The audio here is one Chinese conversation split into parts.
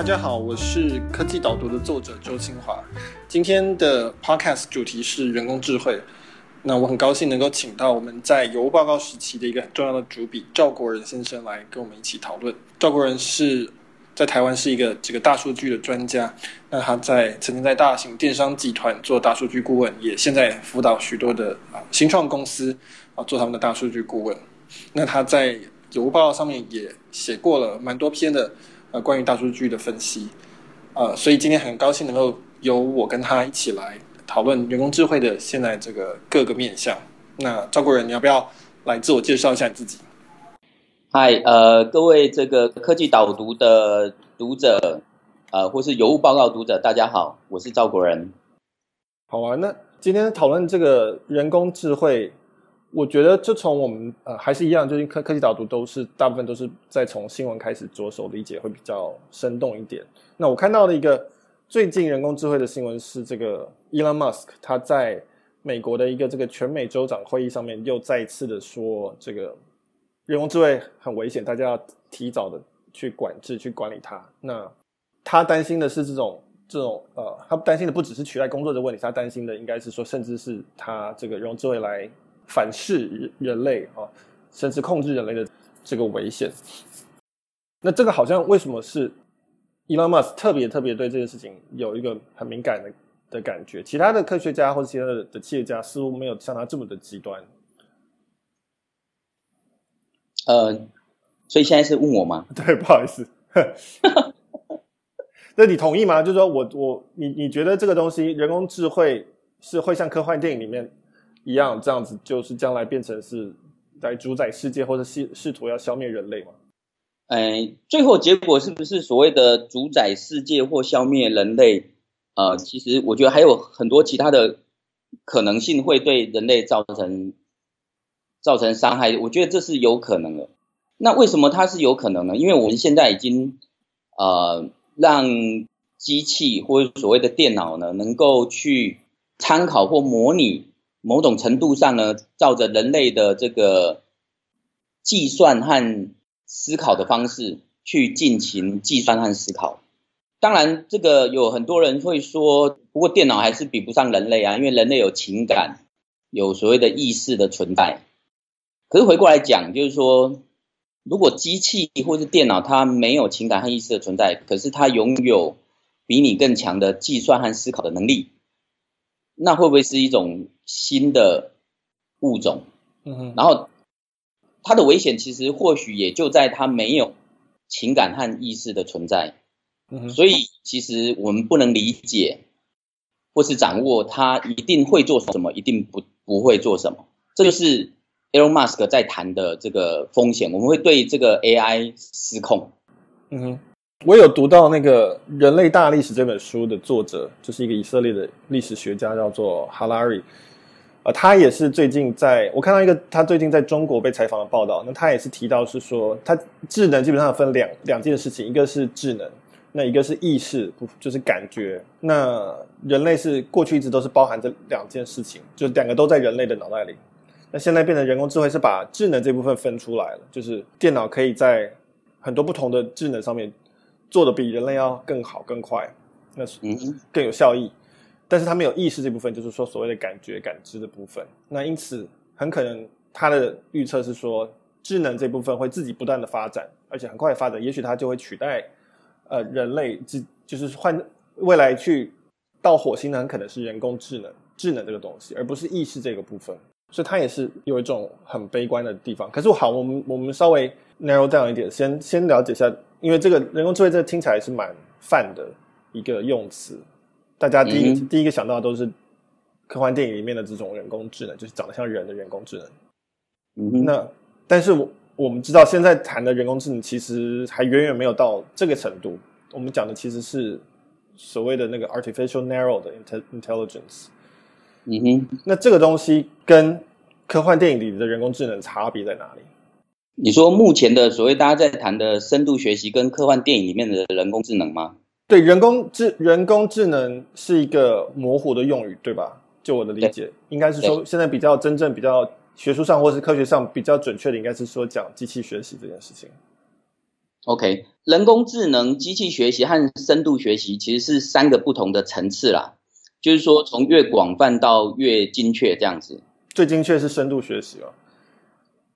大家好，我是科技导读的作者周清华。今天的 podcast 主题是人工智慧。那我很高兴能够请到我们在有报告时期的一个很重要的主笔赵国仁先生来跟我们一起讨论。赵国仁是在台湾是一个这个大数据的专家。那他在曾经在大型电商集团做大数据顾问，也现在辅导许多的新创公司啊做他们的大数据顾问。那他在有报告上面也写过了蛮多篇的呃关于大数据的分析，呃，所以今天很高兴能够由我跟他一起来讨论人工智慧的现在这个各个面向。那赵国仁，你要不要来自我介绍一下你自己？嗨，呃，各位这个科技导读的读者，呃，或是有物报告读者，大家好，我是赵国仁。好啊，那今天讨论这个人工智慧。我觉得，就从我们呃还是一样，就是科科技导读都是大部分都是在从新闻开始着手理解，会比较生动一点。那我看到的一个最近人工智慧的新闻是，这个 Elon Musk 他在美国的一个这个全美州长会议上面又再次的说，这个人工智慧很危险，大家要提早的去管制、去管理它。那他担心的是这种这种呃，他担心的不只是取代工作的问题，他担心的应该是说，甚至是他这个人工智慧来。反噬人类啊，甚至控制人类的这个危险。那这个好像为什么是 Elon Musk 特别特别对这件事情有一个很敏感的的感觉？其他的科学家或者其他的的企业家似乎没有像他这么的极端。呃，所以现在是问我吗？对，不好意思。那你同意吗？就是说我我你你觉得这个东西人工智慧是会像科幻电影里面？一样这样子，就是将来变成是来主宰世界，或者试试图要消灭人类吗？哎，最后结果是不是所谓的主宰世界或消灭人类？呃，其实我觉得还有很多其他的可能性会对人类造成造成伤害。我觉得这是有可能的。那为什么它是有可能呢？因为我们现在已经呃让机器或者所谓的电脑呢，能够去参考或模拟。某种程度上呢，照着人类的这个计算和思考的方式去进行计算和思考。当然，这个有很多人会说，不过电脑还是比不上人类啊，因为人类有情感，有所谓的意识的存在。可是回过来讲，就是说，如果机器或是电脑它没有情感和意识的存在，可是它拥有比你更强的计算和思考的能力。那会不会是一种新的物种？嗯哼，然后它的危险其实或许也就在它没有情感和意识的存在。嗯哼，所以其实我们不能理解或是掌握它一定会做什么，一定不不会做什么。这就是 Elon Musk 在谈的这个风险。我们会对这个 AI 失控。嗯哼。我有读到那个《人类大历史》这本书的作者，就是一个以色列的历史学家，叫做哈拉瑞。呃，他也是最近在我看到一个他最近在中国被采访的报道，那他也是提到是说，他智能基本上分两两件事情，一个是智能，那一个是意识，就是感觉。那人类是过去一直都是包含这两件事情，就两个都在人类的脑袋里。那现在变成人工智慧是把智能这部分分出来了，就是电脑可以在很多不同的智能上面。做的比人类要更好更快，那是更有效益，但是他没有意识这部分，就是说所谓的感觉感知的部分。那因此很可能他的预测是说，智能这部分会自己不断的发展，而且很快发展，也许它就会取代呃人类，就就是换未来去到火星的很可能是人工智能，智能这个东西，而不是意识这个部分。所以它也是有一种很悲观的地方。可是好，我们我们稍微 narrow down 一点，先先了解一下。因为这个人工智慧，这听起来是蛮泛的一个用词，大家第一、嗯、第一个想到的都是科幻电影里面的这种人工智能，就是长得像人的人工智能。嗯哼，那但是我我们知道，现在谈的人工智能其实还远远没有到这个程度。我们讲的其实是所谓的那个 artificial narrow 的 intelligence。嗯哼，那这个东西跟科幻电影里的人工智能差别在哪里？你说目前的所谓大家在谈的深度学习跟科幻电影里面的人工智能吗？对，人工智人工智能是一个模糊的用语，对吧？就我的理解，应该是说现在比较真正比较学术上或是科学上比较准确的，应该是说讲机器学习这件事情。OK，人工智能、机器学习和深度学习其实是三个不同的层次啦，就是说从越广泛到越精确这样子。最精确是深度学习哦。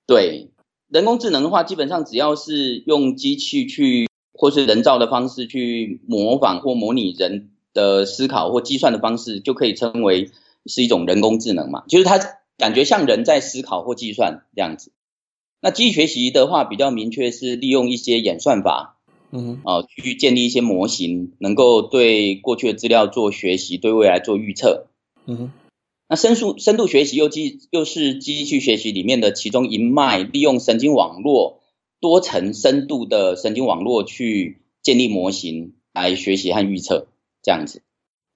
对，人工智能的话，基本上只要是用机器去或是人造的方式去模仿或模拟人的思考或计算的方式，就可以称为是一种人工智能嘛，就是它感觉像人在思考或计算这样子。那机器学习的话，比较明确是利用一些演算法，嗯，啊，去建立一些模型，能够对过去的资料做学习，对未来做预测，嗯哼。那深度深度学习又机又是机器学习里面的其中一脉，利用神经网络多层深度的神经网络去建立模型来学习和预测，这样子。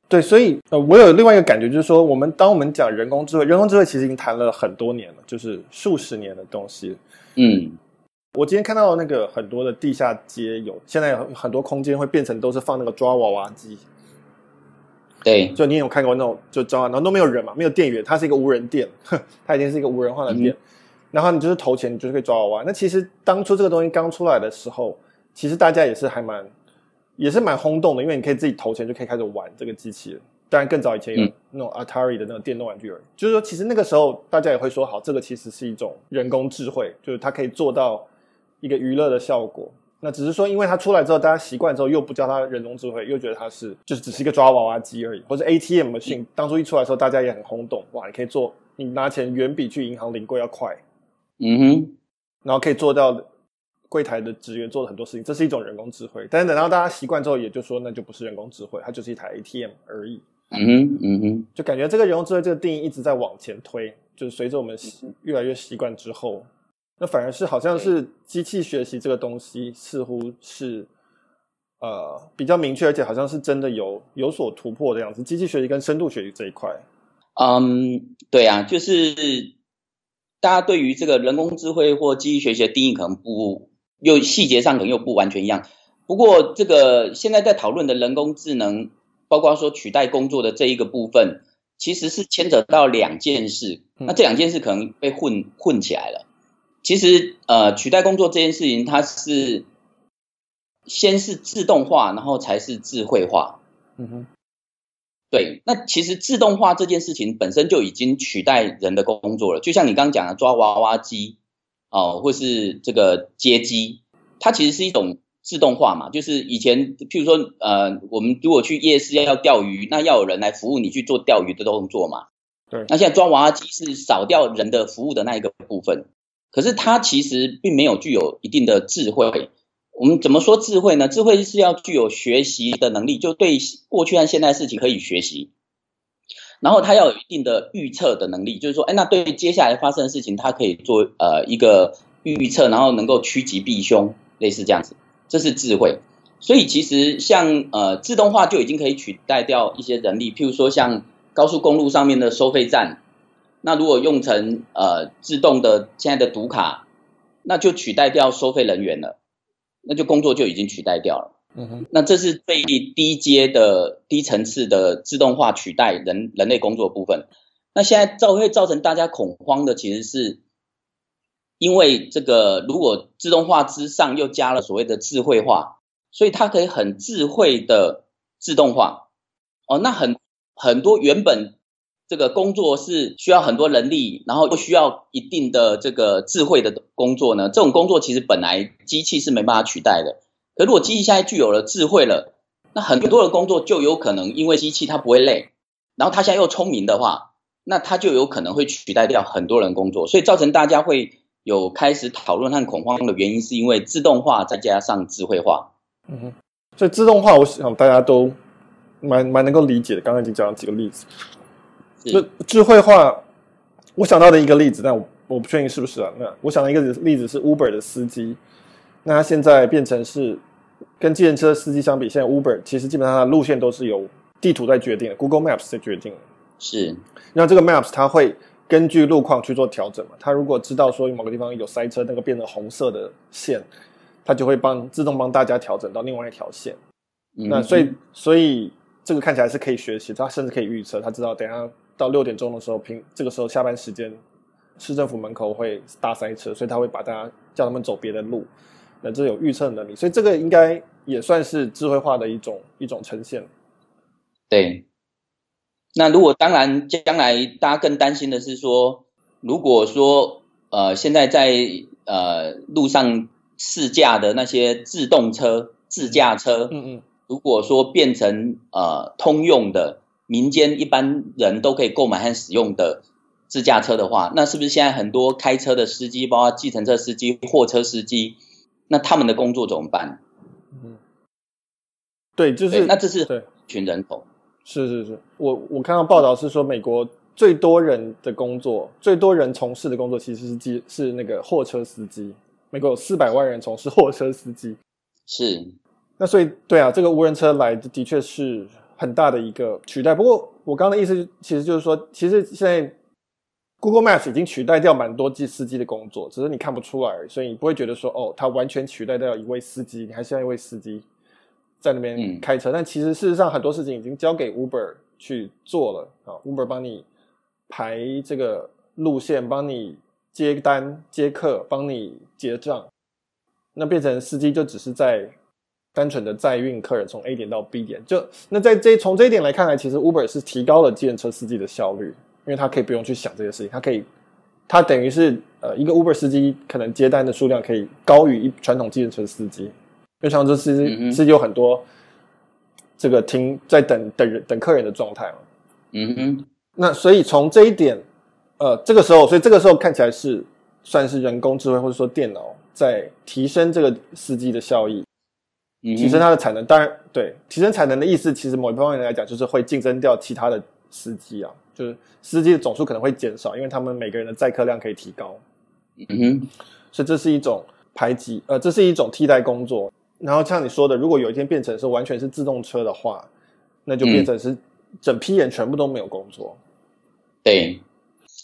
对，所以呃，我有另外一个感觉，就是说，我们当我们讲人工智慧，人工智慧其实已经谈了很多年了，就是数十年的东西。嗯，我今天看到那个很多的地下街有，现在有很多空间会变成都是放那个抓娃娃机。对，就你有看过那种就抓，然后都没有人嘛，没有店员，它是一个无人店，它已经是一个无人化的店。嗯、然后你就是投钱，你就是可以抓娃娃。那其实当初这个东西刚出来的时候，其实大家也是还蛮，也是蛮轰动的，因为你可以自己投钱就可以开始玩这个机器了。当然更早以前有那种 Atari 的那种电动玩具而已。嗯、就是说，其实那个时候大家也会说，好，这个其实是一种人工智慧，就是它可以做到一个娱乐的效果。那只是说，因为它出来之后，大家习惯之后又不叫它人工智慧，又觉得它是就是只是一个抓娃娃机而已，或者 ATM machine。当初一出来的时候，大家也很轰动，哇，你可以做，你拿钱远比去银行领柜要快，嗯哼，然后可以做到柜台的职员做了很多事情，这是一种人工智慧。但是等到大家习惯之后，也就说那就不是人工智慧，它就是一台 ATM 而已。嗯哼，嗯哼，就感觉这个人工智慧这个定义一直在往前推，就是随着我们越来越习惯之后。那反而是好像是机器学习这个东西，似乎是呃比较明确，而且好像是真的有有所突破的样子。机器学习跟深度学习这一块，嗯，对啊，就是大家对于这个人工智慧或机器学习的定义可能不又细节上可能又不完全一样。不过这个现在在讨论的人工智能，包括说取代工作的这一个部分，其实是牵扯到两件事。那这两件事可能被混混起来了。其实，呃，取代工作这件事情，它是先是自动化，然后才是智慧化。嗯哼，对。那其实自动化这件事情本身就已经取代人的工作了。就像你刚刚讲的抓娃娃机，哦、呃，或是这个接机，它其实是一种自动化嘛。就是以前，譬如说，呃，我们如果去夜市要要钓鱼，那要有人来服务你去做钓鱼的动作嘛。对。那现在抓娃娃机是少掉人的服务的那一个部分。可是它其实并没有具有一定的智慧。我们怎么说智慧呢？智慧是要具有学习的能力，就对过去和现在事情可以学习。然后它要有一定的预测的能力，就是说，哎，那对接下来发生的事情，它可以做呃一个预测，然后能够趋吉避凶，类似这样子，这是智慧。所以其实像呃自动化就已经可以取代掉一些人力，譬如说像高速公路上面的收费站。那如果用成呃自动的现在的读卡，那就取代掉收费人员了，那就工作就已经取代掉了。嗯哼，那这是最低阶的低层次的自动化取代人人类工作部分。那现在造会造成大家恐慌的，其实是因为这个如果自动化之上又加了所谓的智慧化，所以它可以很智慧的自动化。哦，那很很多原本。这个工作是需要很多人力，然后又需要一定的这个智慧的工作呢。这种工作其实本来机器是没办法取代的。可如果机器现在具有了智慧了，那很多的工作就有可能因为机器它不会累，然后它现在又聪明的话，那它就有可能会取代掉很多人工作。所以造成大家会有开始讨论和恐慌的原因，是因为自动化再加上智慧化。嗯哼，所以自动化，我想大家都蛮蛮能够理解的。刚刚已经讲了几个例子。就智慧化，我想到的一个例子，但我我不确定是不是啊。那我想到一个例子是 Uber 的司机，那他现在变成是跟计程车司机相比，现在 Uber 其实基本上它的路线都是由地图在决定的，Google Maps 在决定的。是，那这个 Maps 它会根据路况去做调整嘛？它如果知道说某个地方有塞车，那个变成红色的线，它就会帮自动帮大家调整到另外一条线。嗯、那所以所以这个看起来是可以学习，它甚至可以预测，它知道等下。到六点钟的时候，平这个时候下班时间，市政府门口会大塞车，所以他会把大家叫他们走别的路。那这有预测能力，所以这个应该也算是智慧化的一种一种呈现。对，那如果当然将来大家更担心的是说，如果说呃现在在呃路上试驾的那些自动车、自驾车，嗯嗯，如果说变成呃通用的民间一般人都可以购买和使用的自驾车的话，那是不是现在很多开车的司机，包括计程车司机、货车司机？那他们的工作怎么办？嗯，对，就是那这是对群人口，是是是，我我看到报道是说，美国最多人的工作，最多人从事的工作其实是机是那个货车司机。美国有四百万人从事货车司机，是。那所以对啊，这个无人车来的的确是很大的一个取代。不过我刚刚的意思其实就是说，其实现在。Google Maps 已经取代掉蛮多机司机的工作，只是你看不出来，所以你不会觉得说，哦，它完全取代掉一位司机，你还是要一位司机在那边开车。嗯、但其实事实上很多事情已经交给 Uber 去做了啊，Uber 帮你排这个路线，帮你接单接客，帮你结账，那变成司机就只是在单纯的载运客人从 A 点到 B 点。就那在这从这一点来看来，其实 Uber 是提高了计程车司机的效率。因为他可以不用去想这些事情，他可以，他等于是呃一个 Uber 司机可能接单的数量可以高于一传统计程车司机，因为传统车司机是有很多这个停在等等人等客人的状态嘛。嗯哼，那所以从这一点，呃，这个时候，所以这个时候看起来是算是人工智慧或者说电脑在提升这个司机的效益，提升它的产能。当然，对提升产能的意思，其实某一方面来讲，就是会竞争掉其他的司机啊。就是司机的总数可能会减少，因为他们每个人的载客量可以提高。嗯哼，所以这是一种排挤，呃，这是一种替代工作。然后像你说的，如果有一天变成是完全是自动车的话，那就变成是整批人全部都没有工作。嗯、对，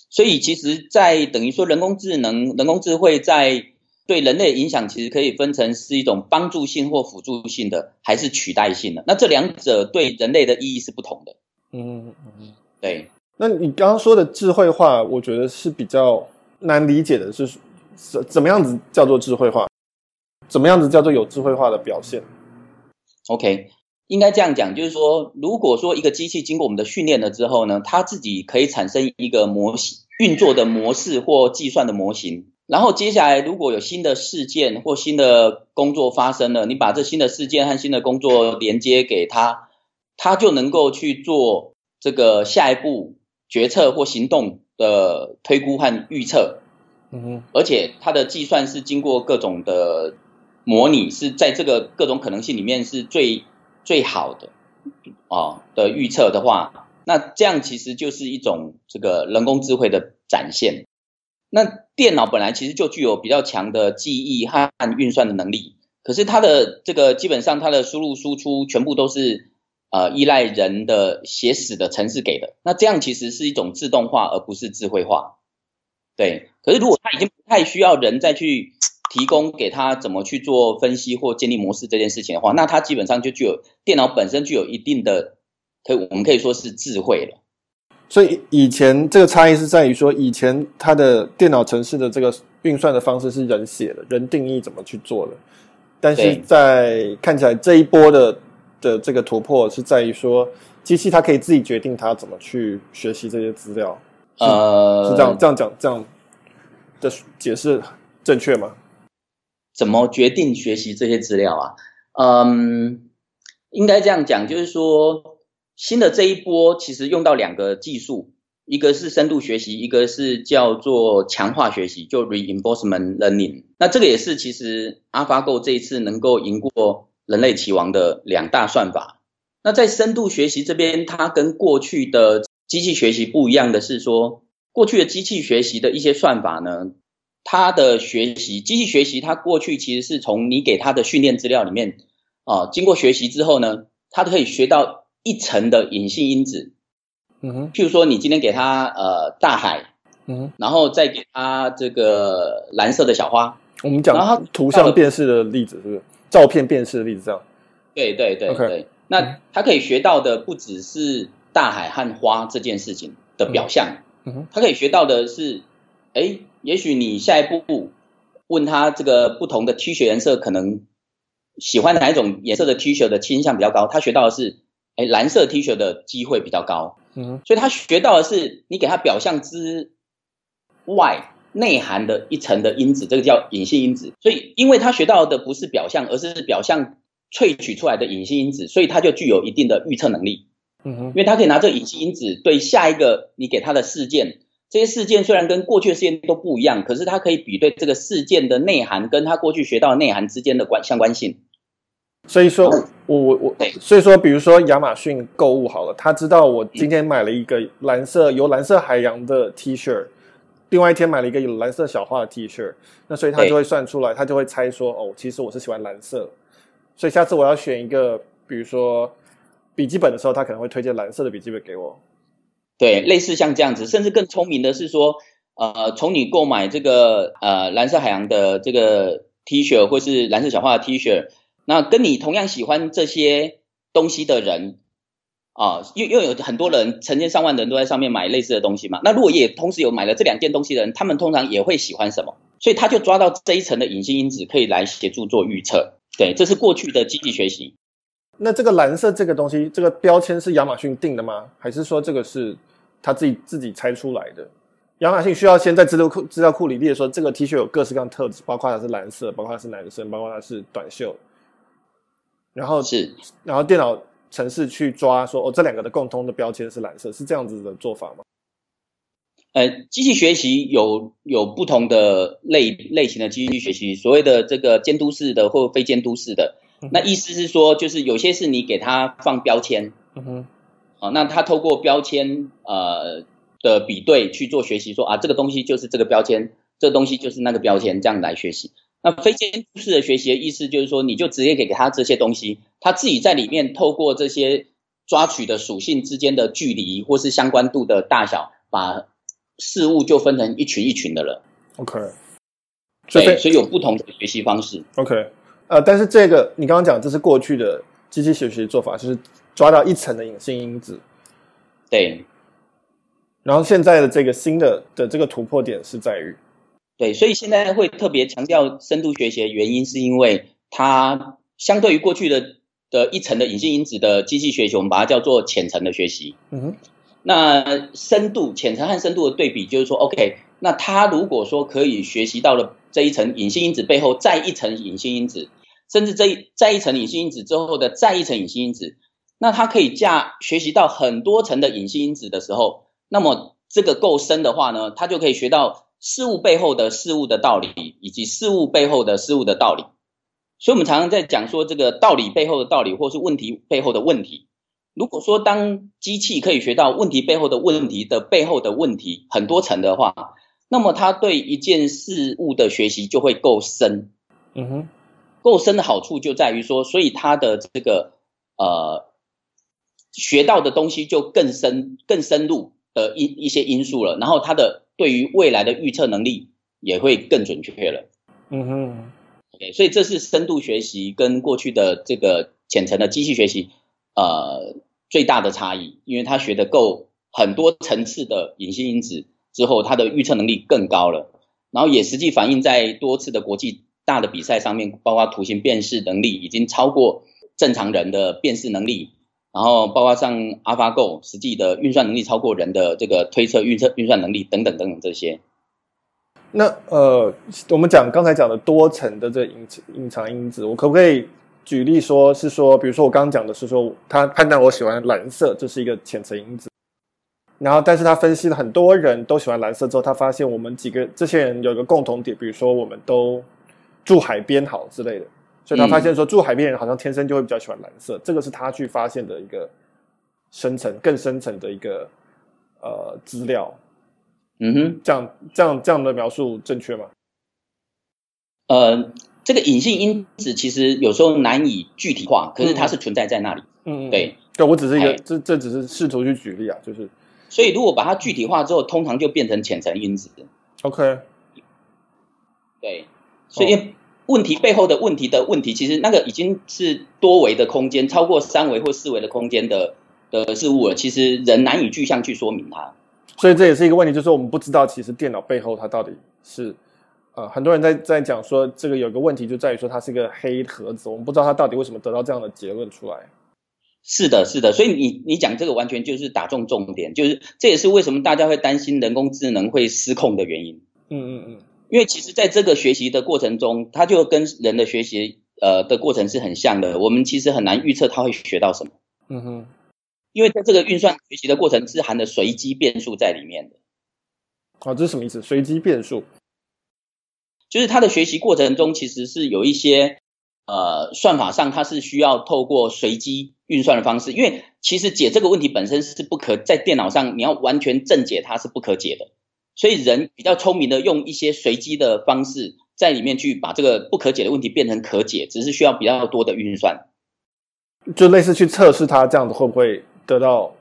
所以其实，在等于说人工智能、人工智慧在对人类影响，其实可以分成是一种帮助性或辅助性的，还是取代性的。那这两者对人类的意义是不同的。嗯嗯，对。那你刚刚说的智慧化，我觉得是比较难理解的，是怎怎么样子叫做智慧化？怎么样子叫做有智慧化的表现？OK，应该这样讲，就是说，如果说一个机器经过我们的训练了之后呢，它自己可以产生一个模型运作的模式或计算的模型，然后接下来如果有新的事件或新的工作发生了，你把这新的事件和新的工作连接给他，他就能够去做这个下一步。决策或行动的推估和预测，嗯哼，而且它的计算是经过各种的模拟，是在这个各种可能性里面是最最好的啊的预测的话，那这样其实就是一种这个人工智慧的展现。那电脑本来其实就具有比较强的记忆和运算的能力，可是它的这个基本上它的输入输出全部都是。呃，依赖人的写死的程式给的，那这样其实是一种自动化，而不是智慧化。对，可是如果他已经不太需要人再去提供给他怎么去做分析或建立模式这件事情的话，那他基本上就具有电脑本身具有一定的，可以我们可以说是智慧了。所以以前这个差异是在于说，以前它的电脑程式的这个运算的方式是人写的，人定义怎么去做的，但是在看起来这一波的。的这个突破是在于说，机器它可以自己决定它怎么去学习这些资料，呃，是这样这样讲这样的解释正确吗？怎么决定学习这些资料啊？嗯，应该这样讲，就是说新的这一波其实用到两个技术，一个是深度学习，一个是叫做强化学习，就 reinforcement learning。那这个也是其实 AlphaGo 这一次能够赢过。人类棋王的两大算法。那在深度学习这边，它跟过去的机器学习不一样的是说，过去的机器学习的一些算法呢，它的学习机器学习，它过去其实是从你给它的训练资料里面啊，经过学习之后呢，它可以学到一层的隐性因子。嗯哼，譬如说你今天给它呃大海，嗯哼，然后再给它这个蓝色的小花。我们讲图像辨识的例子是不是？照片辨识的例子，这样，对对对对。Okay. 那他可以学到的不只是大海和花这件事情的表象，他可以学到的是，哎，也许你下一步问他这个不同的 T 恤颜色，可能喜欢哪一种颜色的 T 恤的倾向比较高。他学到的是，哎，蓝色 T 恤的机会比较高。嗯，所以他学到的是，你给他表象之外内涵的一层的因子，这个叫隐性因子。所以，因为他学到的不是表象，而是表象萃取出来的隐性因子，所以他就具有一定的预测能力。嗯哼，因为他可以拿这个隐性因子对下一个你给他的事件。这些事件虽然跟过去的事件都不一样，可是它可以比对这个事件的内涵跟他过去学到的内涵之间的关相关性。所以说，我我我，所以说，比如说亚马逊购物好了，他知道我今天买了一个蓝色有蓝色海洋的 T 恤，另外一天买了一个有蓝色小花的 T 恤，那所以他就会算出来，他就会猜说，哦，其实我是喜欢蓝色，所以下次我要选一个，比如说笔记本的时候，他可能会推荐蓝色的笔记本给我。对，类似像这样子，甚至更聪明的是说，呃，从你购买这个呃蓝色海洋的这个 T 恤，或是蓝色小花的 T 恤，那跟你同样喜欢这些东西的人，啊、又又有很多人，成千上万的人都在上面买类似的东西嘛。那如果也同时有买了这两件东西的人，他们通常也会喜欢什么？所以他就抓到这一层的隐性因子，可以来协助做预测。对，这是过去的机器学习。那这个蓝色这个东西，这个标签是亚马逊定的吗？还是说这个是他自己自己猜出来的？亚马逊需要先在资料库资料库里列说，这个 T 恤有各式各样特质，包括它是蓝色，包括它是男生，包括它是短袖。然后是，然后电脑程式去抓说，哦，这两个的共通的标签是蓝色，是这样子的做法吗？呃，机器学习有有不同的类类型的机器学习，所谓的这个监督式的或非监督式的。那意思是说，就是有些是你给它放标签，嗯哼，啊，那它透过标签呃的比对去做学习，说啊，这个东西就是这个标签，这个东西就是那个标签，这样来学习。那非监督式的学习的意思就是说，你就直接给给他这些东西，他自己在里面透过这些抓取的属性之间的距离或是相关度的大小，把事物就分成一群一群的了。OK，所以，所以有不同的学习方式。OK。呃，但是这个你刚刚讲，这是过去的机器学习的做法，就是抓到一层的隐性因子。对。然后现在的这个新的的这个突破点是在于，对，所以现在会特别强调深度学习的原因，是因为它相对于过去的的一层的隐性因子的机器学习，我们把它叫做浅层的学习。嗯哼。那深度浅层和深度的对比，就是说，OK，那它如果说可以学习到了。这一层隐性因子背后再一层隐性因子，甚至这一再一层隐性因子之后的再一层隐性因子，那它可以架学习到很多层的隐性因子的时候，那么这个够深的话呢，它就可以学到事物背后的事物的道理，以及事物背后的事物的道理。所以，我们常常在讲说这个道理背后的道理，或是问题背后的问题。如果说当机器可以学到问题背后的问题的背后的问题很多层的话，那么它对一件事物的学习就会够深，嗯哼，够深的好处就在于说，所以它的这个呃学到的东西就更深、更深入的一一些因素了，然后它的对于未来的预测能力也会更准确了，嗯哼，OK，所以这是深度学习跟过去的这个浅层的机器学习呃最大的差异，因为他学的够很多层次的隐性因子。之后，它的预测能力更高了，然后也实际反映在多次的国际大的比赛上面，包括图形辨识能力已经超过正常人的辨识能力，然后包括像 AlphaGo 实际的运算能力超过人的这个推测预测运算能力等等等等这些。那呃，我们讲刚才讲的多层的这隐隐藏因子，我可不可以举例说，是说，比如说我刚刚讲的是说，他判断我喜欢蓝色，这是一个浅层因子。然后，但是他分析了很多人都喜欢蓝色之后，他发现我们几个这些人有一个共同点，比如说我们都住海边好之类的，所以他发现说住海边人好像天生就会比较喜欢蓝色，这个是他去发现的一个深层、更深层的一个呃资料。嗯哼，这样这样这样的描述正确吗？呃，这个隐性因子其实有时候难以具体化，可是它是存在在那里。嗯，对，对我只是一个这这只是试图去举例啊，就是。所以，如果把它具体化之后，通常就变成浅层因子。OK，对，所以问题背后的问题的问题，其实那个已经是多维的空间，超过三维或四维的空间的的事物了。其实人难以具象去说明它。所以这也是一个问题，就是我们不知道其实电脑背后它到底是呃，很多人在在讲说这个有个问题就在于说它是一个黑盒子，我们不知道它到底为什么得到这样的结论出来。是的，是的，所以你你讲这个完全就是打中重点，就是这也是为什么大家会担心人工智能会失控的原因。嗯嗯嗯，因为其实在这个学习的过程中，它就跟人的学习呃的过程是很像的。我们其实很难预测它会学到什么。嗯哼，因为在这个运算学习的过程是含的随机变数在里面的。哦，这是什么意思？随机变数，就是他的学习过程中其实是有一些呃算法上它是需要透过随机运算的方式，因为其实解这个问题本身是不可在电脑上你要完全正解它是不可解的，所以人比较聪明的用一些随机的方式在里面去把这个不可解的问题变成可解，只是需要比较多的运算，就类似去测试它这样子会不会得到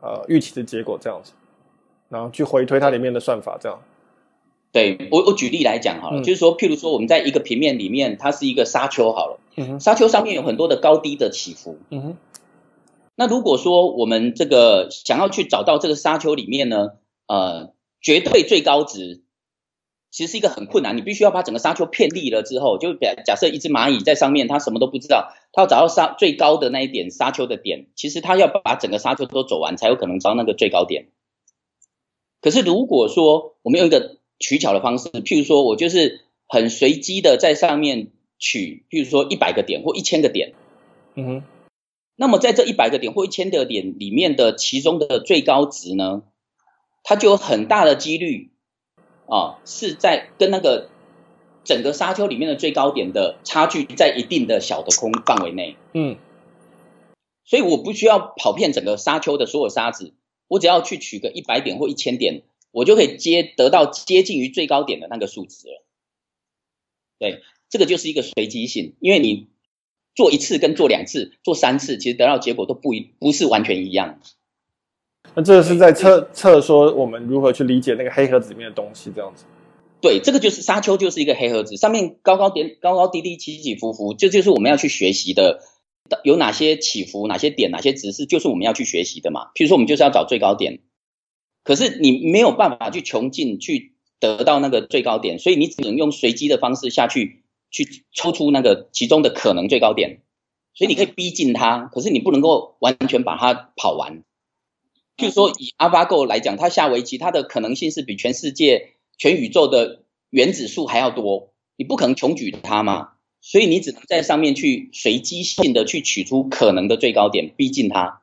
呃预期的结果这样子。然后去回推它里面的算法，这样。对，我我举例来讲好了，嗯、就是说，譬如说，我们在一个平面里面，它是一个沙丘好了，嗯，沙丘上面有很多的高低的起伏，嗯哼。那如果说我们这个想要去找到这个沙丘里面呢，呃，绝对最高值，其实是一个很困难，你必须要把整个沙丘遍历了之后，就假假设一只蚂蚁在上面，它什么都不知道，它要找到沙最高的那一点沙丘的点，其实它要把整个沙丘都走完，才有可能找到那个最高点。可是如果说我们用一个取巧的方式，譬如说我就是很随机的在上面取，譬如说一百个点或一千个点，嗯哼，那么在这一百个点或一千个点里面的其中的最高值呢，它就有很大的几率啊是在跟那个整个沙丘里面的最高点的差距在一定的小的空范围内，嗯，所以我不需要跑遍整个沙丘的所有沙子。我只要去取个一百点或一千点，我就可以接得到接近于最高点的那个数值了。对，这个就是一个随机性，因为你做一次跟做两次、做三次，其实得到结果都不一不是完全一样。那这个是在测测说我们如何去理解那个黑盒子里面的东西，这样子。对，这个就是沙丘，就是一个黑盒子，上面高高点、高高低低、起起伏伏，这就，就是我们要去学习的。有哪些起伏，哪些点，哪些值是，就是我们要去学习的嘛。譬如说，我们就是要找最高点，可是你没有办法去穷尽去得到那个最高点，所以你只能用随机的方式下去，去抽出那个其中的可能最高点。所以你可以逼近它，可是你不能够完全把它跑完。譬如说，以 AlphaGo 来讲，它下围棋，它的可能性是比全世界、全宇宙的原子数还要多，你不可能穷举它嘛。所以你只能在上面去随机性的去取出可能的最高点，逼近它。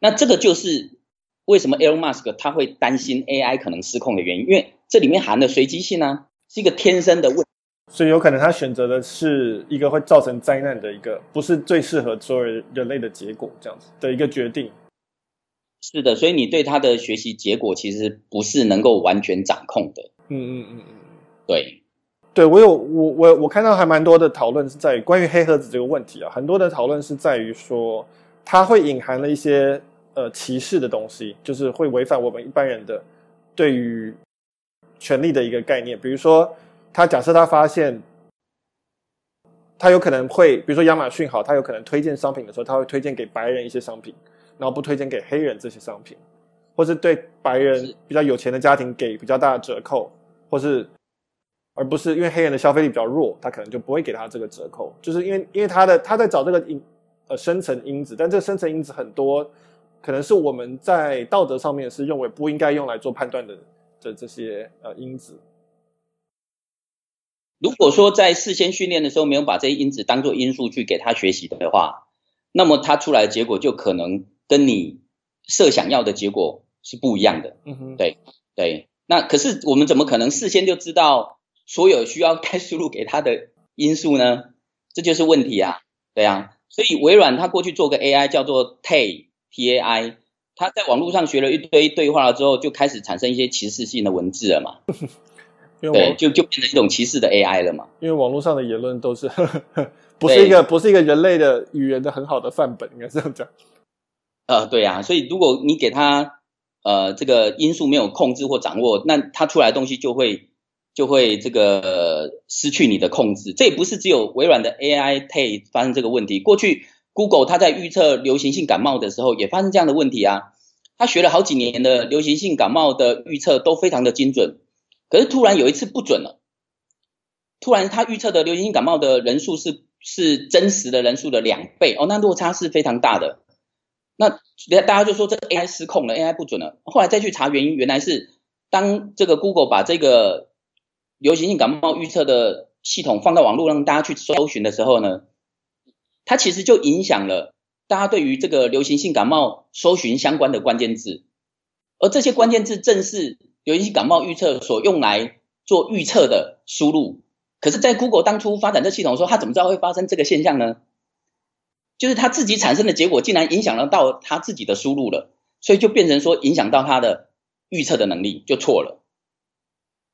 那这个就是为什么 Elon Musk 他会担心 AI 可能失控的原因，因为这里面含的随机性呢、啊，是一个天生的问题。所以有可能他选择的是一个会造成灾难的一个，不是最适合所有人类的结果，这样子的一个决定。是的，所以你对他的学习结果其实不是能够完全掌控的。嗯嗯嗯嗯，对。对，我有我我我看到还蛮多的讨论是在于关于黑盒子这个问题啊，很多的讨论是在于说它会隐含了一些呃歧视的东西，就是会违反我们一般人的对于权利的一个概念。比如说，他假设他发现他有可能会，比如说亚马逊好，他有可能推荐商品的时候，他会推荐给白人一些商品，然后不推荐给黑人这些商品，或是对白人比较有钱的家庭给比较大的折扣，或是。而不是因为黑人的消费力比较弱，他可能就不会给他这个折扣，就是因为因为他的他在找这个因呃深层因子，但这个深层因子很多，可能是我们在道德上面是认为不应该用来做判断的的这些呃因子。如果说在事先训练的时候没有把这些因子当做因素去给他学习的话，那么他出来的结果就可能跟你设想要的结果是不一样的。嗯哼，对对，那可是我们怎么可能事先就知道？所有需要该输入给他的因素呢，这就是问题啊，对啊，所以微软它过去做个 AI 叫做 TAI T A I，它在网络上学了一堆对话了之后，就开始产生一些歧视性的文字了嘛，对，就就变成一种歧视的 AI 了嘛。因为网络上的言论都是 不是一个不是一个人类的语言的很好的范本，应该是这样讲。呃，对啊，所以如果你给他呃这个因素没有控制或掌握，那它出来东西就会。就会这个失去你的控制，这也不是只有微软的 AI TAI 发生这个问题。过去 Google 它在预测流行性感冒的时候也发生这样的问题啊。他学了好几年的流行性感冒的预测都非常的精准，可是突然有一次不准了，突然他预测的流行性感冒的人数是是真实的人数的两倍哦，那落差是非常大的。那大家就说这 AI 失控了，AI 不准了。后来再去查原因，原来是当这个 Google 把这个流行性感冒预测的系统放到网络让大家去搜寻的时候呢，它其实就影响了大家对于这个流行性感冒搜寻相关的关键字，而这些关键字正是。流行性感冒预测所用来做预测的输入，可是，在 Google 当初发展这系统的时候，他怎么知道会发生这个现象呢？就是他自己产生的结果竟然影响了到他自己的输入了，所以就变成说影响到他的预测的能力就错了。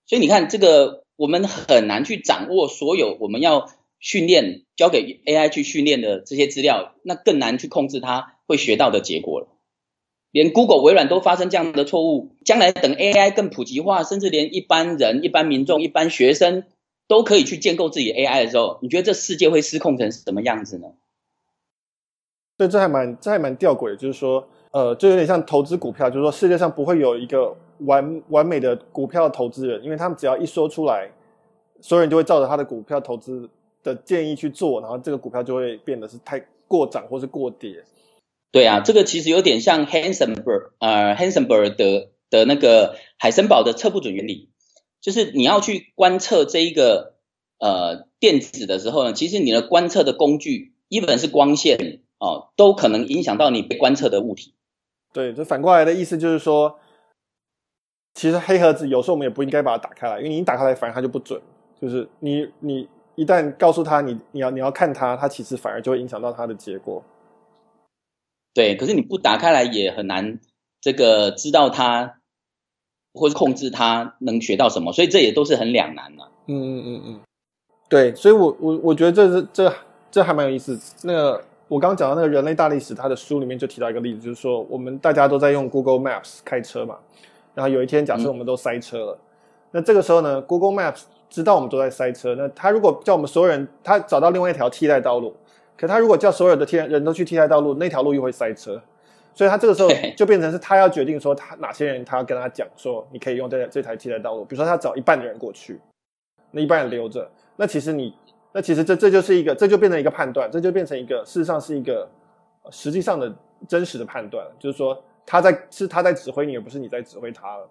所以你看，这个我们很难去掌握所有我们要训练交给 AI 去训练的这些资料，那更难去控制它会学到的结果了。连 Google、微软都发生这样的错误，将来等 AI 更普及化，甚至连一般人、一般民众、一般学生都可以去建构自己 AI 的时候，你觉得这世界会失控成什么样子呢？对，这还蛮这还蛮吊诡，就是说，呃，就有点像投资股票，就是说世界上不会有一个完完美的股票投资人，因为他们只要一说出来，所有人就会照着他的股票投资的建议去做，然后这个股票就会变得是太过涨或是过跌。对啊，这个其实有点像 Hensenberg 呃 Hensenberg 的的那个海森堡的测不准原理，就是你要去观测这一个呃电子的时候呢，其实你的观测的工具，一本是光线哦，都可能影响到你被观测的物体。对，就反过来的意思就是说，其实黑盒子有时候我们也不应该把它打开来，因为你一打开来，反而它就不准。就是你你一旦告诉他你你要你要看它，它其实反而就会影响到它的结果。对，可是你不打开来也很难，这个知道它或是控制它能学到什么，所以这也都是很两难的。嗯嗯嗯嗯，对，所以我我我觉得这是这这还蛮有意思。那个我刚刚讲到那个人类大历史，他的书里面就提到一个例子，就是说我们大家都在用 Google Maps 开车嘛，然后有一天假设我们都塞车了，嗯、那这个时候呢，Google Maps 知道我们都在塞车，那他如果叫我们所有人，他找到另外一条替代道路。可他如果叫所有的替人都去替代道路，那条路又会塞车，所以他这个时候 就变成是他要决定说他哪些人他要跟他讲说你可以用这这台替代道路，比如说他找一半的人过去，那一半人留着，那其实你那其实这这就是一个这就变成一个判断，这就变成一个事实上是一个实际上的真实的判断，就是说他在是他在指挥你，而不是你在指挥他了。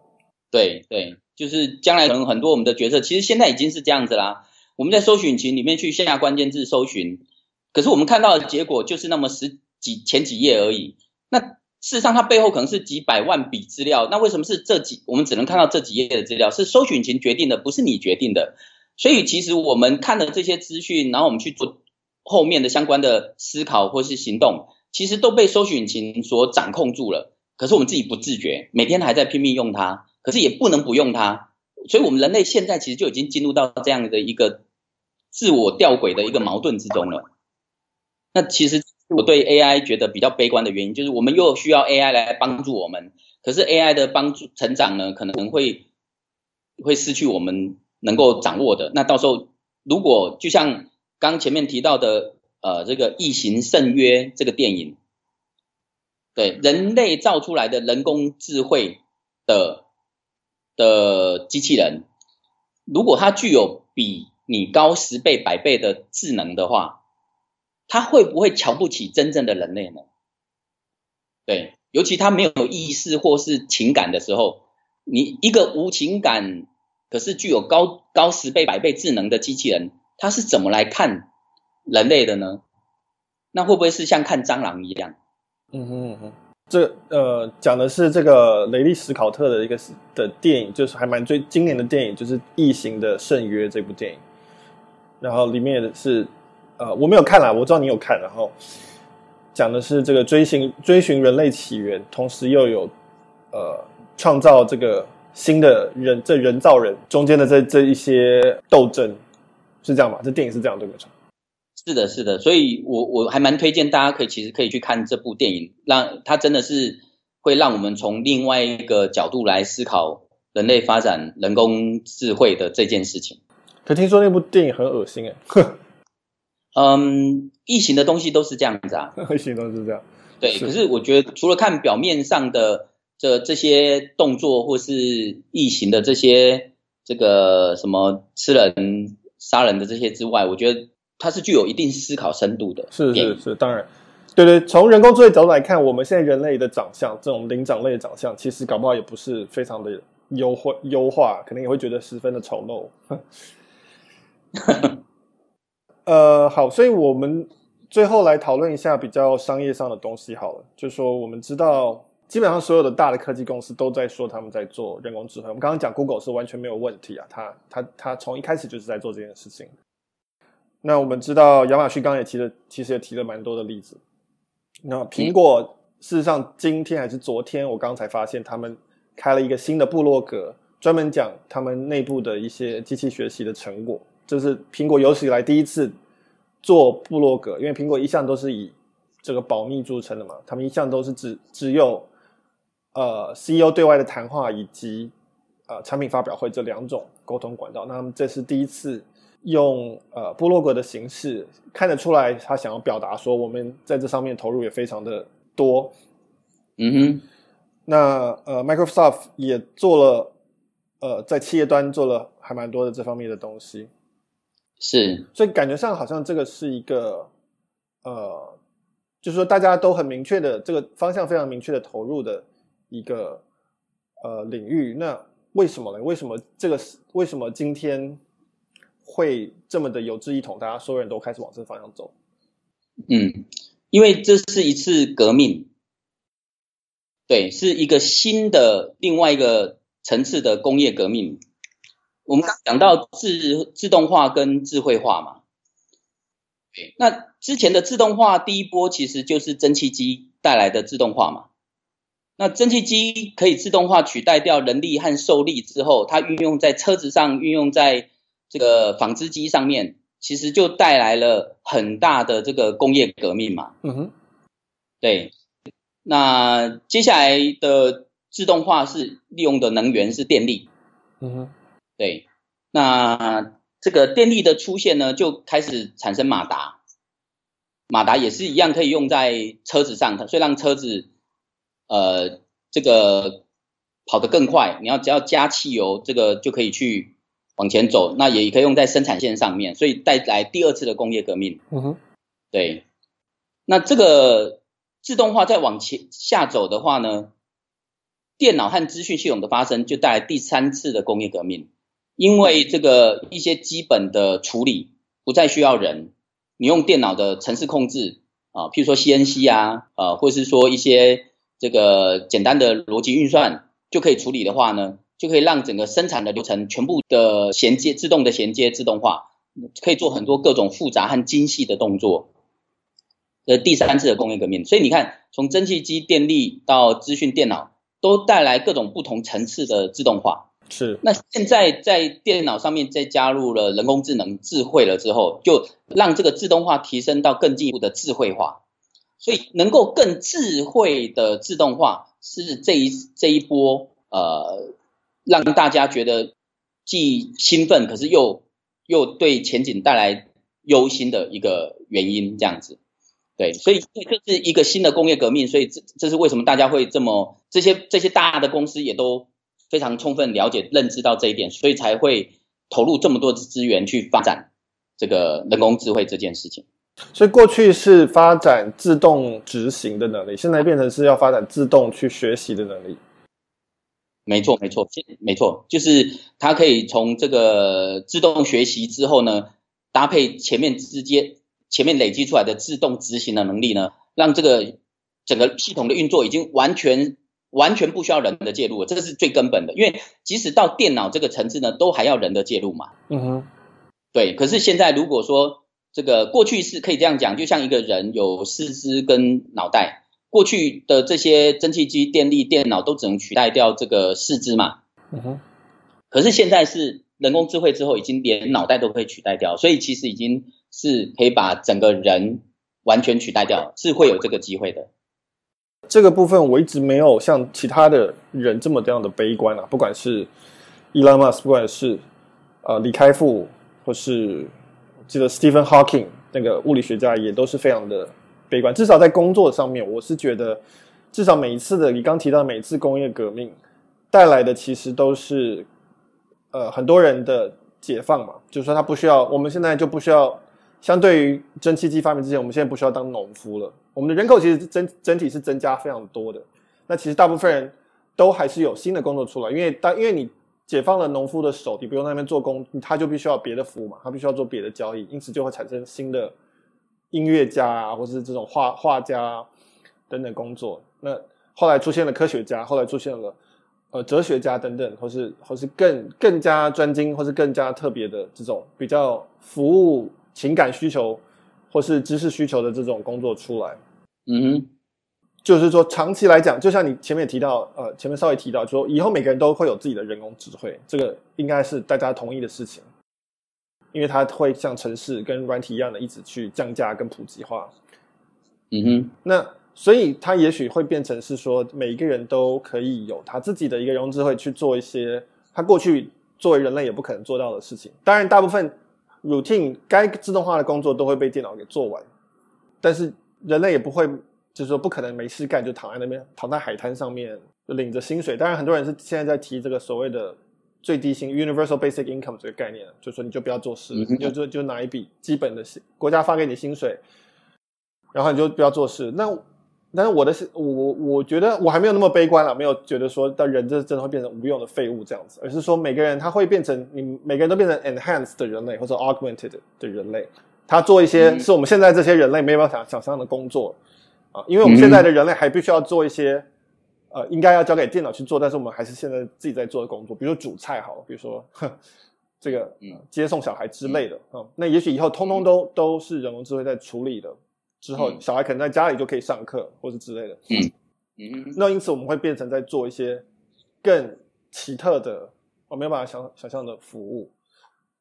对对，就是将来可能很多我们的决策，其实现在已经是这样子啦。我们在搜寻引擎里面去线下关键字搜寻。可是我们看到的结果就是那么十几前几页而已。那事实上，它背后可能是几百万笔资料。那为什么是这几？我们只能看到这几页的资料，是搜寻引擎决定的，不是你决定的。所以，其实我们看了这些资讯，然后我们去做后面的相关的思考或是行动，其实都被搜寻引擎所掌控住了。可是我们自己不自觉，每天还在拼命用它，可是也不能不用它。所以，我们人类现在其实就已经进入到这样的一个自我吊诡的一个矛盾之中了。那其实我对 AI 觉得比较悲观的原因，就是我们又需要 AI 来帮助我们，可是 AI 的帮助成长呢，可能会会失去我们能够掌握的。那到时候如果就像刚前面提到的，呃，这个《异形圣约》这个电影，对人类造出来的人工智慧的的机器人，如果它具有比你高十倍、百倍的智能的话，他会不会瞧不起真正的人类呢？对，尤其他没有意识或是情感的时候，你一个无情感，可是具有高高十倍、百倍智能的机器人，它是怎么来看人类的呢？那会不会是像看蟑螂一样？嗯哼嗯哼，这呃讲的是这个雷利·史考特的一个的电影，就是还蛮最经典的电影，就是《异形的圣约》这部电影，然后里面是。呃，我没有看啦，我知道你有看。然后讲的是这个追寻追寻人类起源，同时又有呃创造这个新的人，这人造人中间的这这一些斗争，是这样吗？这电影是这样对不对？是的，是的。所以我我还蛮推荐大家可以其实可以去看这部电影，让它真的是会让我们从另外一个角度来思考人类发展人工智慧的这件事情。可听说那部电影很恶心哎，哼。嗯，异形的东西都是这样子啊，异形都是这样。对，可是我觉得除了看表面上的这这些动作，或是异形的这些这个什么吃人、杀人的这些之外，我觉得它是具有一定思考深度的。是是是，当然，对对，从人工智慧角度来看，我们现在人类的长相，这种灵长类的长相，其实搞不好也不是非常的优化优化，可能也会觉得十分的丑陋。呃，好，所以我们最后来讨论一下比较商业上的东西好了，就是说我们知道。基本上所有的大的科技公司都在说他们在做人工智慧。我们刚刚讲 Google 是完全没有问题啊，他他他从一开始就是在做这件事情。那我们知道亚马逊刚刚也提了，其实也提了蛮多的例子。那苹果事实上今天还是昨天，我刚才发现他们开了一个新的部落格，专门讲他们内部的一些机器学习的成果。这是苹果有史以来第一次做部落格，因为苹果一向都是以这个保密著称的嘛，他们一向都是只只有。呃，CEO 对外的谈话以及呃产品发表会这两种沟通管道，那么这是第一次用呃部落格的形式，看得出来他想要表达说我们在这上面投入也非常的多。嗯哼，那呃 Microsoft 也做了呃在企业端做了还蛮多的这方面的东西，是，所以感觉上好像这个是一个呃，就是说大家都很明确的这个方向非常明确的投入的。一个呃领域，那为什么呢？为什么这个为什么今天会这么的有志一同？大家所有人都开始往这个方向走。嗯，因为这是一次革命，对，是一个新的另外一个层次的工业革命。我们刚讲到自自动化跟智慧化嘛，那之前的自动化第一波其实就是蒸汽机带来的自动化嘛。那蒸汽机可以自动化取代掉人力和受力之后，它运用在车子上，运用在这个纺织机上面，其实就带来了很大的这个工业革命嘛。嗯哼，对。那接下来的自动化是利用的能源是电力。嗯哼，对。那这个电力的出现呢，就开始产生马达，马达也是一样可以用在车子上，所以让车子。呃，这个跑得更快，你要只要加汽油，这个就可以去往前走。那也可以用在生产线上面，所以带来第二次的工业革命。嗯哼，对。那这个自动化再往前下走的话呢，电脑和资讯系统的发生就带来第三次的工业革命，因为这个一些基本的处理不再需要人，你用电脑的程式控制啊，譬如说 CNC 啊，啊，或是说一些。这个简单的逻辑运算就可以处理的话呢，就可以让整个生产的流程全部的衔接自动的衔接自动化，可以做很多各种复杂和精细的动作。这第三次的工业革命，所以你看，从蒸汽机、电力到资讯电脑，都带来各种不同层次的自动化。是。那现在在电脑上面再加入了人工智能、智慧了之后，就让这个自动化提升到更进一步的智慧化。所以能够更智慧的自动化是这一这一波呃，让大家觉得既兴奋，可是又又对前景带来忧心的一个原因，这样子。对，所以这是一个新的工业革命，所以这这是为什么大家会这么这些这些大的公司也都非常充分了解认知到这一点，所以才会投入这么多的资源去发展这个人工智慧这件事情。所以过去是发展自动执行的能力，现在变成是要发展自动去学习的能力。没错，没错，没错，就是它可以从这个自动学习之后呢，搭配前面直接前面累积出来的自动执行的能力呢，让这个整个系统的运作已经完全完全不需要人的介入了，这个是最根本的。因为即使到电脑这个层次呢，都还要人的介入嘛。嗯哼，对。可是现在如果说这个过去是可以这样讲，就像一个人有四肢跟脑袋，过去的这些蒸汽机、电力、电脑都只能取代掉这个四肢嘛。嗯哼。可是现在是人工智慧之后，已经连脑袋都可以取代掉，所以其实已经是可以把整个人完全取代掉，是会有这个机会的。这个部分我一直没有像其他的人这么这样的悲观啊，不管是 Elon Musk，不管是呃李开复，或是。记得 Stephen Hawking 那个物理学家也都是非常的悲观，至少在工作上面，我是觉得，至少每一次的你刚提到每一次工业革命带来的，其实都是呃很多人的解放嘛，就是说他不需要，我们现在就不需要，相对于蒸汽机发明之前，我们现在不需要当农夫了。我们的人口其实整整体是增加非常多的，那其实大部分人都还是有新的工作出来，因为当因为你解放了农夫的手，你不用在那边做工，他就必须要别的服务嘛，他必须要做别的交易，因此就会产生新的音乐家啊，或是这种画画家啊等等工作。那后来出现了科学家，后来出现了呃哲学家等等，或是或是更更加专精，或是更加特别的这种比较服务情感需求或是知识需求的这种工作出来。嗯哼，就是说长期来讲，就像你前面提到，呃，前面稍微提到，说以后每个人都会有自己的人工智慧，这个应该是大家同意的事情，因为它会像城市跟软体一样的一直去降价跟普及化。嗯哼，那。所以，它也许会变成是说，每一个人都可以有他自己的一个人工智慧去做一些他过去作为人类也不可能做到的事情。当然，大部分 routine 该自动化的工作都会被电脑给做完，但是人类也不会，就是说不可能没事干就躺在那边，躺在海滩上面领着薪水。当然，很多人是现在在提这个所谓的最低薪 （universal basic income） 这个概念，就是说你就不要做事，你就就就拿一笔基本的薪国家发给你薪水，然后你就不要做事。那但是我的是，我我觉得我还没有那么悲观了，没有觉得说的人这真的会变成无用的废物这样子，而是说每个人他会变成你每个人都变成 enhanced 的人类或者 augmented 的人类，他做一些是我们现在这些人类没有办法想想象的工作啊，因为我们现在的人类还必须要做一些呃应该要交给电脑去做，但是我们还是现在自己在做的工作，比如说煮菜好了，比如说这个、呃、接送小孩之类的啊，那也许以后通通都都是人工智慧在处理的。之后，小孩可能在家里就可以上课，或是之类的。嗯嗯。那因此，我们会变成在做一些更奇特的，我没有办法想想象的服务。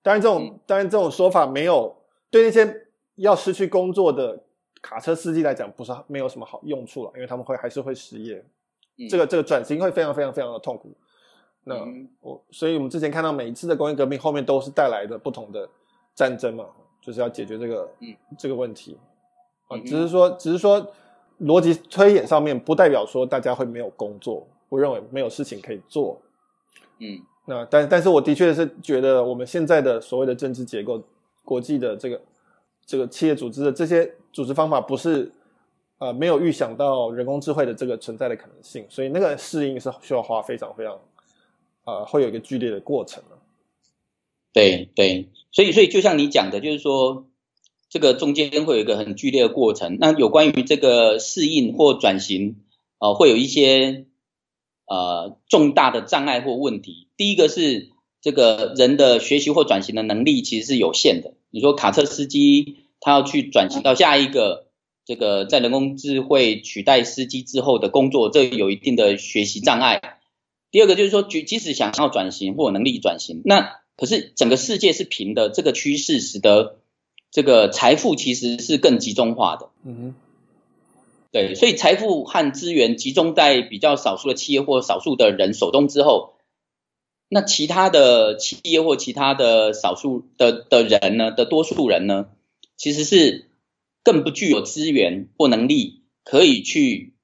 当然，这种当然这种说法没有对那些要失去工作的卡车司机来讲，不是没有什么好用处了，因为他们会还是会失业。这个这个转型会非常非常非常的痛苦。那我所以，我们之前看到每一次的工业革命后面都是带来的不同的战争嘛，就是要解决这个嗯这个问题啊。只是说，只是说，逻辑推演上面不代表说大家会没有工作。我认为没有事情可以做。嗯，那但但是我的确是觉得我们现在的所谓的政治结构、国际的这个这个企业组织的这些组织方法，不是呃没有预想到人工智慧的这个存在的可能性，所以那个适应是需要花非常非常呃会有一个剧烈的过程的。对对，所以所以就像你讲的，就是说。这个中间会有一个很剧烈的过程。那有关于这个适应或转型，呃，会有一些呃重大的障碍或问题。第一个是这个人的学习或转型的能力其实是有限的。你说卡车司机他要去转型到下一个这个在人工智慧取代司机之后的工作，这有一定的学习障碍。第二个就是说，即即使想要转型或有能力转型，那可是整个世界是平的，这个趋势使得。这个财富其实是更集中化的，嗯哼，对，所以财富和资源集中在比较少数的企业或少数的人手中之后，那其他的企业或其他的少数的的人呢，的多数人呢，其实是更不具有资源或能力可以去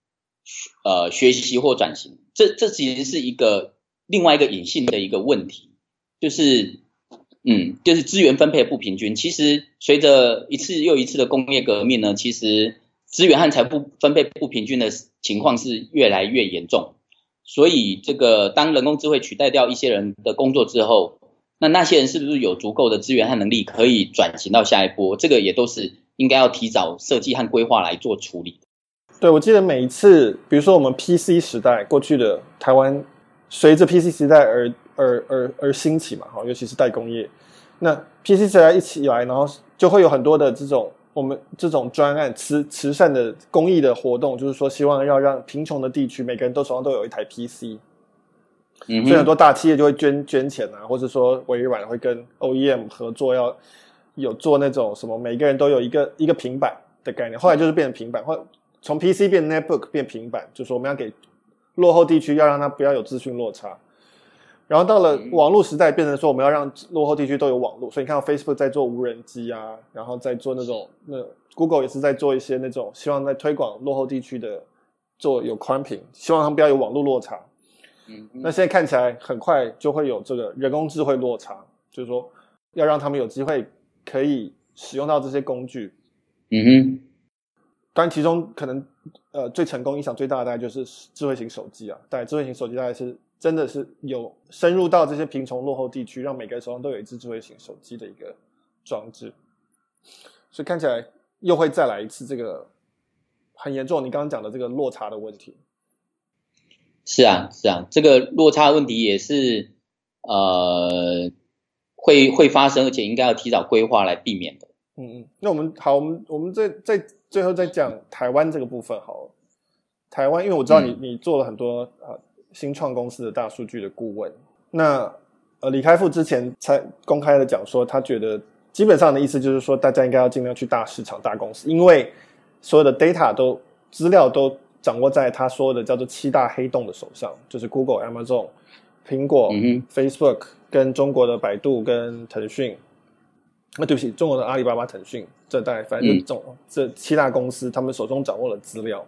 呃学习或转型，这这其实是一个另外一个隐性的一个问题，就是。嗯，就是资源分配不平均。其实随着一次又一次的工业革命呢，其实资源和财富分配不平均的情况是越来越严重。所以这个当人工智慧取代掉一些人的工作之后，那那些人是不是有足够的资源和能力可以转型到下一波？这个也都是应该要提早设计和规划来做处理。对，我记得每一次，比如说我们 PC 时代过去的台湾，随着 PC 时代而。而而而兴起嘛，哈，尤其是代工业，那 PC 时代一起来，然后就会有很多的这种我们这种专案慈慈善的公益的活动，就是说希望要让贫穷的地区每个人都手上都有一台 PC，嗯，所以很多大企业就会捐捐钱啊，或者说微软会跟 OEM 合作，要有做那种什么每个人都有一个一个平板的概念，后来就是变成平板，或从 PC 变 Netbook 变平板，就是说我们要给落后地区要让它不要有资讯落差。然后到了网络时代，变成说我们要让落后地区都有网络，所以你看到 Facebook 在做无人机啊，然后在做那种那 Google 也是在做一些那种希望在推广落后地区的做有宽屏，希望他们不要有网络落差。嗯，那现在看起来很快就会有这个人工智慧落差，就是说要让他们有机会可以使用到这些工具。嗯哼，当然其中可能呃最成功、影响最大的大概就是智慧型手机啊，大概智慧型手机大概是真的是有深入到这些贫穷落后地区，让每个人手上都有一支智慧型手机的一个装置，所以看起来又会再来一次这个很严重，你刚刚讲的这个落差的问题。是啊，是啊，这个落差问题也是呃会会发生，而且应该要提早规划来避免的。嗯嗯，那我们好，我们我们再再最后再讲台湾这个部分好了。台湾，因为我知道你、嗯、你做了很多呃新创公司的大数据的顾问。那呃李开复之前才公开的讲说，他觉得基本上的意思就是说，大家应该要尽量去大市场、大公司，因为所有的 data 都资料都。掌握在他说的叫做七大黑洞的手上，就是 Google、Amazon、苹果、嗯、Facebook 跟中国的百度跟腾讯。那、啊、对不起，中国的阿里巴巴、腾讯这代，反正就总、嗯、这七大公司，他们手中掌握了资料。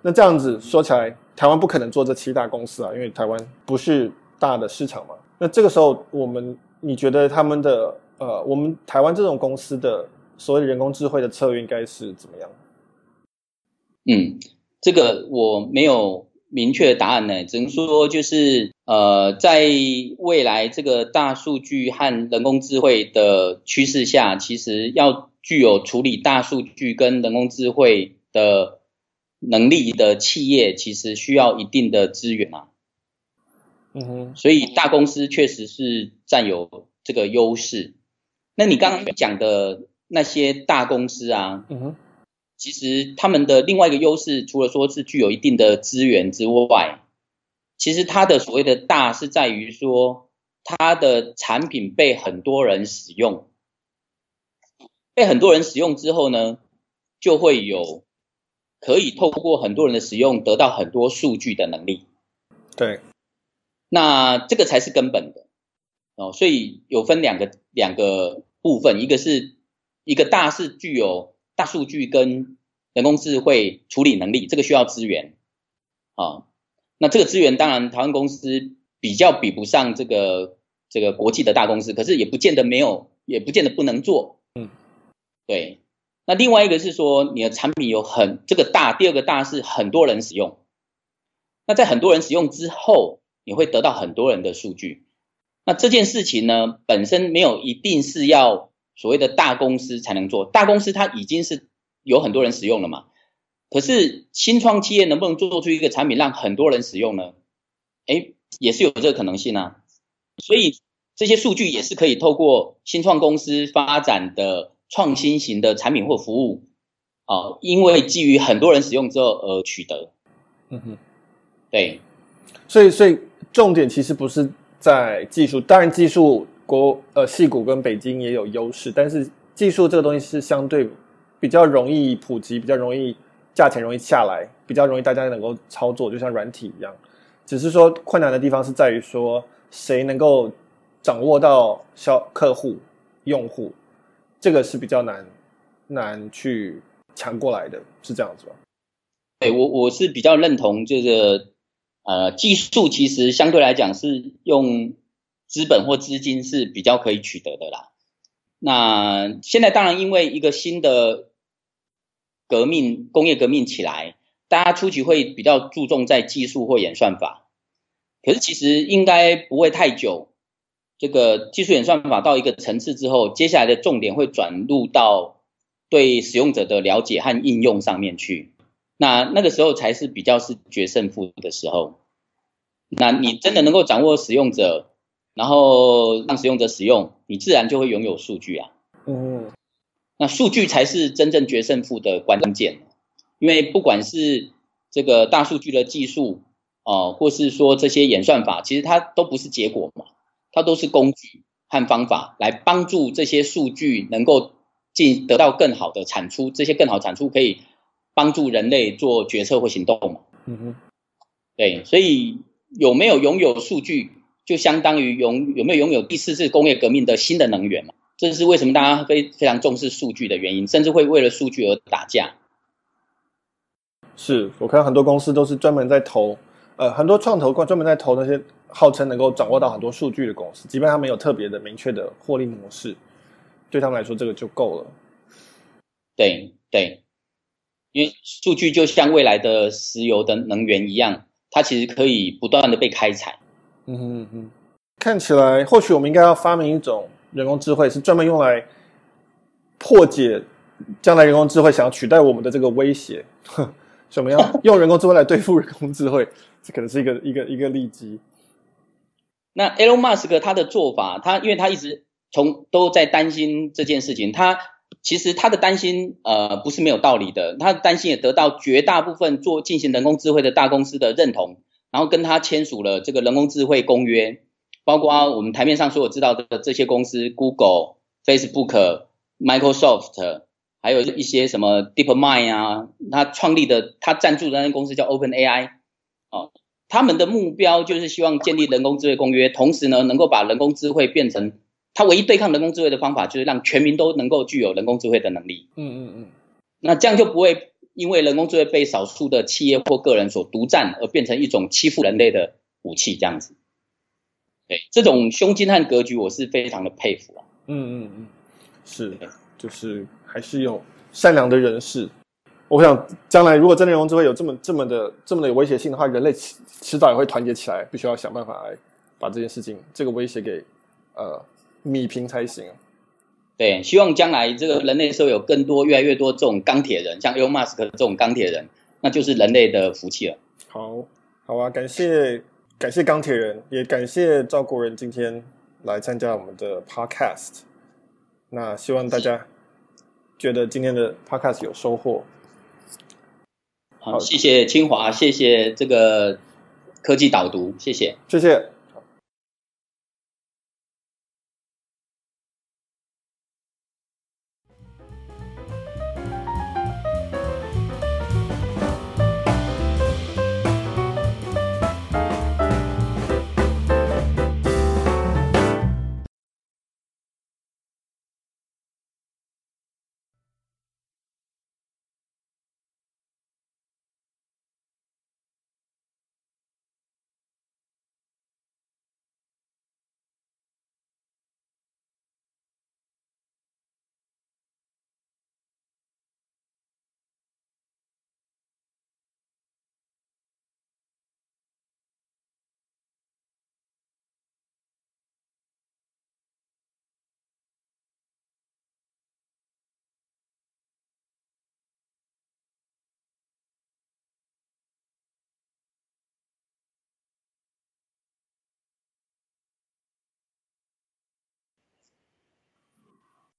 那这样子说起来，台湾不可能做这七大公司啊，因为台湾不是大的市场嘛。那这个时候，我们你觉得他们的呃，我们台湾这种公司的所谓人工智慧的策略应该是怎么样？嗯。这个我没有明确的答案呢，只能说就是呃，在未来这个大数据和人工智慧的趋势下，其实要具有处理大数据跟人工智慧的能力的企业，其实需要一定的资源啊。嗯哼，所以大公司确实是占有这个优势。那你刚刚讲的那些大公司啊，嗯哼。其实他们的另外一个优势，除了说是具有一定的资源之外，其实它的所谓的大是在于说，它的产品被很多人使用，被很多人使用之后呢，就会有可以透过很多人的使用得到很多数据的能力。对，那这个才是根本的哦。所以有分两个两个部分，一个是一个大是具有。大数据跟人工智慧处理能力，这个需要资源啊。那这个资源当然台湾公司比较比不上这个这个国际的大公司，可是也不见得没有，也不见得不能做。嗯，对。那另外一个是说，你的产品有很这个大，第二个大是很多人使用。那在很多人使用之后，你会得到很多人的数据。那这件事情呢，本身没有一定是要。所谓的大公司才能做，大公司它已经是有很多人使用了嘛。可是新创企业能不能做出一个产品让很多人使用呢？诶，也是有这个可能性啊。所以这些数据也是可以透过新创公司发展的创新型的产品或服务啊，因为基于很多人使用之后而取得。嗯哼，对。所以，所以重点其实不是在技术，当然技术。国呃，矽谷跟北京也有优势，但是技术这个东西是相对比较容易普及，比较容易价钱容易下来，比较容易大家能够操作，就像软体一样。只是说困难的地方是在于说，谁能够掌握到消客户用户，这个是比较难难去抢过来的，是这样子吧？对，我我是比较认同这个呃技术其实相对来讲是用。资本或资金是比较可以取得的啦。那现在当然因为一个新的革命，工业革命起来，大家初期会比较注重在技术或演算法。可是其实应该不会太久，这个技术演算法到一个层次之后，接下来的重点会转入到对使用者的了解和应用上面去。那那个时候才是比较是决胜负的时候。那你真的能够掌握使用者，然后让使用者使用，你自然就会拥有数据啊。嗯，那数据才是真正决胜负的关键，因为不管是这个大数据的技术哦、呃，或是说这些演算法，其实它都不是结果嘛，它都是工具和方法来帮助这些数据能够进得到更好的产出，这些更好产出可以帮助人类做决策或行动嘛。嗯哼，对，所以有没有拥有数据？就相当于拥有没有拥有第四次工业革命的新的能源嘛？这是为什么大家非非常重视数据的原因，甚至会为了数据而打架。是我看到很多公司都是专门在投呃，很多创投专专门在投那些号称能够掌握到很多数据的公司，即便他没有特别的明确的获利模式，对他们来说这个就够了。对对，因为数据就像未来的石油的能源一样，它其实可以不断的被开采。嗯哼嗯哼，看起来或许我们应该要发明一种人工智慧，是专门用来破解将来人工智慧想要取代我们的这个威胁。怎么样用人工智慧来对付人工智慧？这可能是一个一个一个利基。那 Elon Musk 他的做法，他因为他一直从都在担心这件事情，他。其实他的担心，呃，不是没有道理的。他担心也得到绝大部分做进行人工智慧的大公司的认同，然后跟他签署了这个人工智慧公约，包括我们台面上所有知道的这些公司，Google、Facebook、Microsoft，还有一些什么 DeepMind 啊，他创立的，他赞助的那间公司叫 OpenAI，哦，他们的目标就是希望建立人工智慧公约，同时呢，能够把人工智慧变成。他唯一对抗人工智慧的方法，就是让全民都能够具有人工智慧的能力。嗯嗯嗯。那这样就不会因为人工智慧被少数的企业或个人所独占，而变成一种欺负人类的武器。这样子。对，这种胸襟和格局，我是非常的佩服啊。嗯嗯嗯，是，就是还是有善良的人士。我想，将来如果真的人工智慧有这么这么的这么的有威胁性的话，人类迟迟早也会团结起来，必须要想办法来把这件事情这个威胁给呃。米平才行。对，希望将来这个人类社会有更多、越来越多这种钢铁人，像 Elon Musk 这种钢铁人，那就是人类的福气了。好，好啊，感谢感谢钢铁人，也感谢赵国人今天来参加我们的 Podcast。那希望大家觉得今天的 Podcast 有收获。好，谢谢清华，谢谢这个科技导读，谢谢，谢谢。